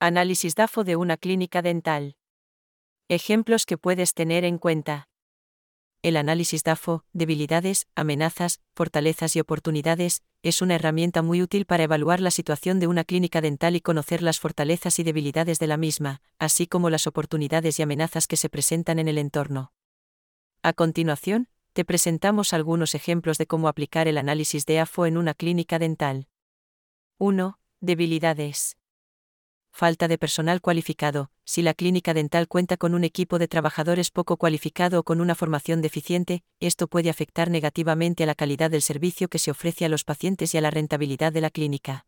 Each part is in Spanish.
Análisis DAFO de una clínica dental. Ejemplos que puedes tener en cuenta. El análisis DAFO, debilidades, amenazas, fortalezas y oportunidades, es una herramienta muy útil para evaluar la situación de una clínica dental y conocer las fortalezas y debilidades de la misma, así como las oportunidades y amenazas que se presentan en el entorno. A continuación, te presentamos algunos ejemplos de cómo aplicar el análisis de AFO en una clínica dental. 1. Debilidades. Falta de personal cualificado. Si la clínica dental cuenta con un equipo de trabajadores poco cualificado o con una formación deficiente, esto puede afectar negativamente a la calidad del servicio que se ofrece a los pacientes y a la rentabilidad de la clínica.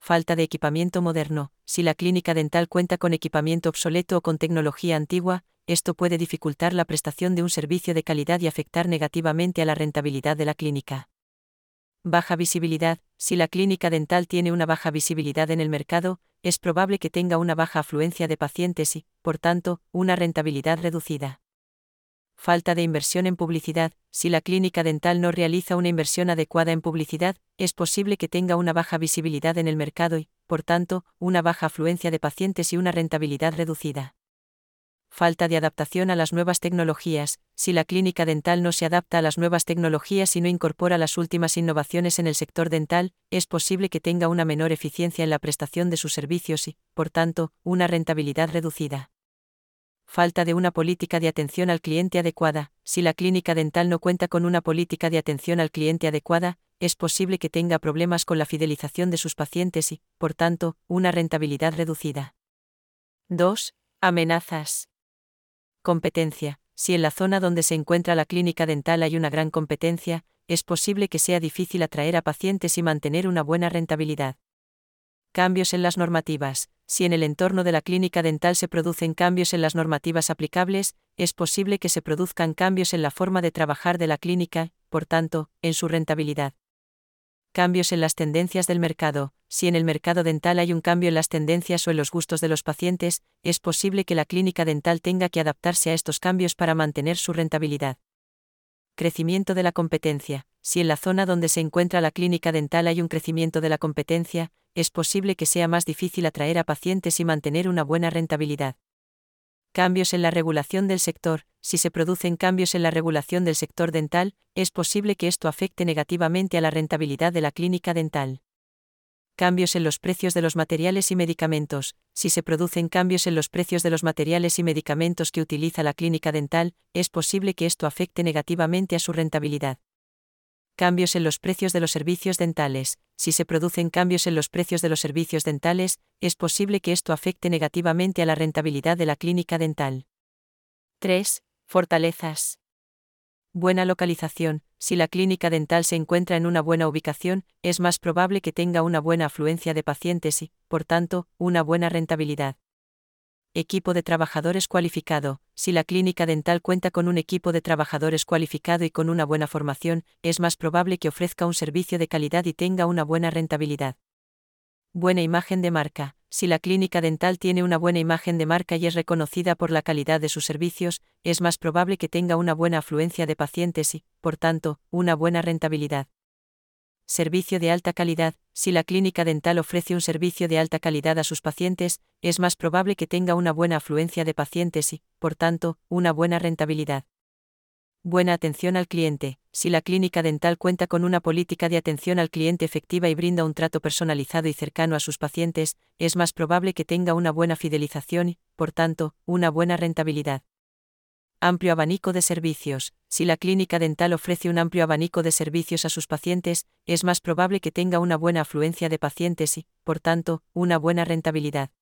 Falta de equipamiento moderno. Si la clínica dental cuenta con equipamiento obsoleto o con tecnología antigua, esto puede dificultar la prestación de un servicio de calidad y afectar negativamente a la rentabilidad de la clínica. Baja visibilidad. Si la clínica dental tiene una baja visibilidad en el mercado, es probable que tenga una baja afluencia de pacientes y, por tanto, una rentabilidad reducida. Falta de inversión en publicidad. Si la clínica dental no realiza una inversión adecuada en publicidad, es posible que tenga una baja visibilidad en el mercado y, por tanto, una baja afluencia de pacientes y una rentabilidad reducida falta de adaptación a las nuevas tecnologías, si la clínica dental no se adapta a las nuevas tecnologías y no incorpora las últimas innovaciones en el sector dental, es posible que tenga una menor eficiencia en la prestación de sus servicios y, por tanto, una rentabilidad reducida. Falta de una política de atención al cliente adecuada. Si la clínica dental no cuenta con una política de atención al cliente adecuada, es posible que tenga problemas con la fidelización de sus pacientes y, por tanto, una rentabilidad reducida. 2. Amenazas. Competencia. Si en la zona donde se encuentra la clínica dental hay una gran competencia, es posible que sea difícil atraer a pacientes y mantener una buena rentabilidad. Cambios en las normativas. Si en el entorno de la clínica dental se producen cambios en las normativas aplicables, es posible que se produzcan cambios en la forma de trabajar de la clínica, por tanto, en su rentabilidad cambios en las tendencias del mercado. Si en el mercado dental hay un cambio en las tendencias o en los gustos de los pacientes, es posible que la clínica dental tenga que adaptarse a estos cambios para mantener su rentabilidad. Crecimiento de la competencia. Si en la zona donde se encuentra la clínica dental hay un crecimiento de la competencia, es posible que sea más difícil atraer a pacientes y mantener una buena rentabilidad. Cambios en la regulación del sector. Si se producen cambios en la regulación del sector dental, es posible que esto afecte negativamente a la rentabilidad de la clínica dental. Cambios en los precios de los materiales y medicamentos. Si se producen cambios en los precios de los materiales y medicamentos que utiliza la clínica dental, es posible que esto afecte negativamente a su rentabilidad cambios en los precios de los servicios dentales. Si se producen cambios en los precios de los servicios dentales, es posible que esto afecte negativamente a la rentabilidad de la clínica dental. 3. Fortalezas. Buena localización. Si la clínica dental se encuentra en una buena ubicación, es más probable que tenga una buena afluencia de pacientes y, por tanto, una buena rentabilidad. Equipo de trabajadores cualificado. Si la clínica dental cuenta con un equipo de trabajadores cualificado y con una buena formación, es más probable que ofrezca un servicio de calidad y tenga una buena rentabilidad. Buena imagen de marca. Si la clínica dental tiene una buena imagen de marca y es reconocida por la calidad de sus servicios, es más probable que tenga una buena afluencia de pacientes y, por tanto, una buena rentabilidad. Servicio de alta calidad. Si la clínica dental ofrece un servicio de alta calidad a sus pacientes, es más probable que tenga una buena afluencia de pacientes y, por tanto, una buena rentabilidad. Buena atención al cliente. Si la clínica dental cuenta con una política de atención al cliente efectiva y brinda un trato personalizado y cercano a sus pacientes, es más probable que tenga una buena fidelización y, por tanto, una buena rentabilidad. Amplio abanico de servicios. Si la clínica dental ofrece un amplio abanico de servicios a sus pacientes, es más probable que tenga una buena afluencia de pacientes y, por tanto, una buena rentabilidad.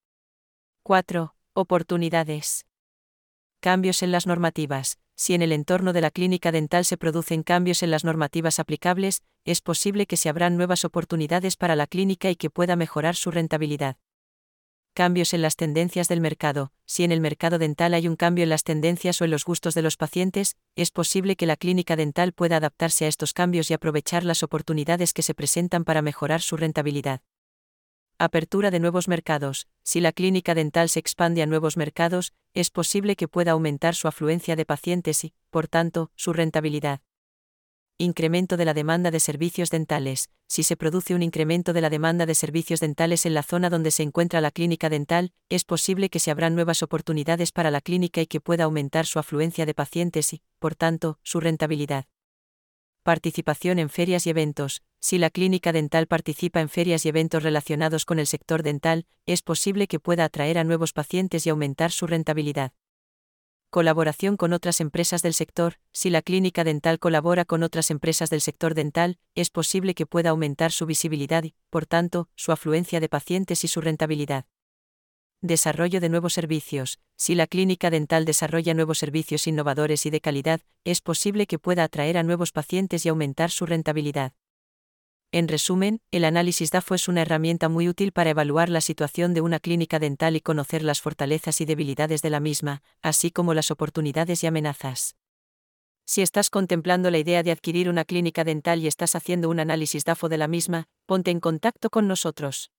4. Oportunidades. Cambios en las normativas. Si en el entorno de la clínica dental se producen cambios en las normativas aplicables, es posible que se abran nuevas oportunidades para la clínica y que pueda mejorar su rentabilidad cambios en las tendencias del mercado. Si en el mercado dental hay un cambio en las tendencias o en los gustos de los pacientes, es posible que la clínica dental pueda adaptarse a estos cambios y aprovechar las oportunidades que se presentan para mejorar su rentabilidad. Apertura de nuevos mercados. Si la clínica dental se expande a nuevos mercados, es posible que pueda aumentar su afluencia de pacientes y, por tanto, su rentabilidad Incremento de la demanda de servicios dentales. Si se produce un incremento de la demanda de servicios dentales en la zona donde se encuentra la clínica dental, es posible que se abran nuevas oportunidades para la clínica y que pueda aumentar su afluencia de pacientes y, por tanto, su rentabilidad. Participación en ferias y eventos. Si la clínica dental participa en ferias y eventos relacionados con el sector dental, es posible que pueda atraer a nuevos pacientes y aumentar su rentabilidad. Colaboración con otras empresas del sector. Si la clínica dental colabora con otras empresas del sector dental, es posible que pueda aumentar su visibilidad y, por tanto, su afluencia de pacientes y su rentabilidad. Desarrollo de nuevos servicios. Si la clínica dental desarrolla nuevos servicios innovadores y de calidad, es posible que pueda atraer a nuevos pacientes y aumentar su rentabilidad. En resumen, el análisis DAFO es una herramienta muy útil para evaluar la situación de una clínica dental y conocer las fortalezas y debilidades de la misma, así como las oportunidades y amenazas. Si estás contemplando la idea de adquirir una clínica dental y estás haciendo un análisis DAFO de la misma, ponte en contacto con nosotros.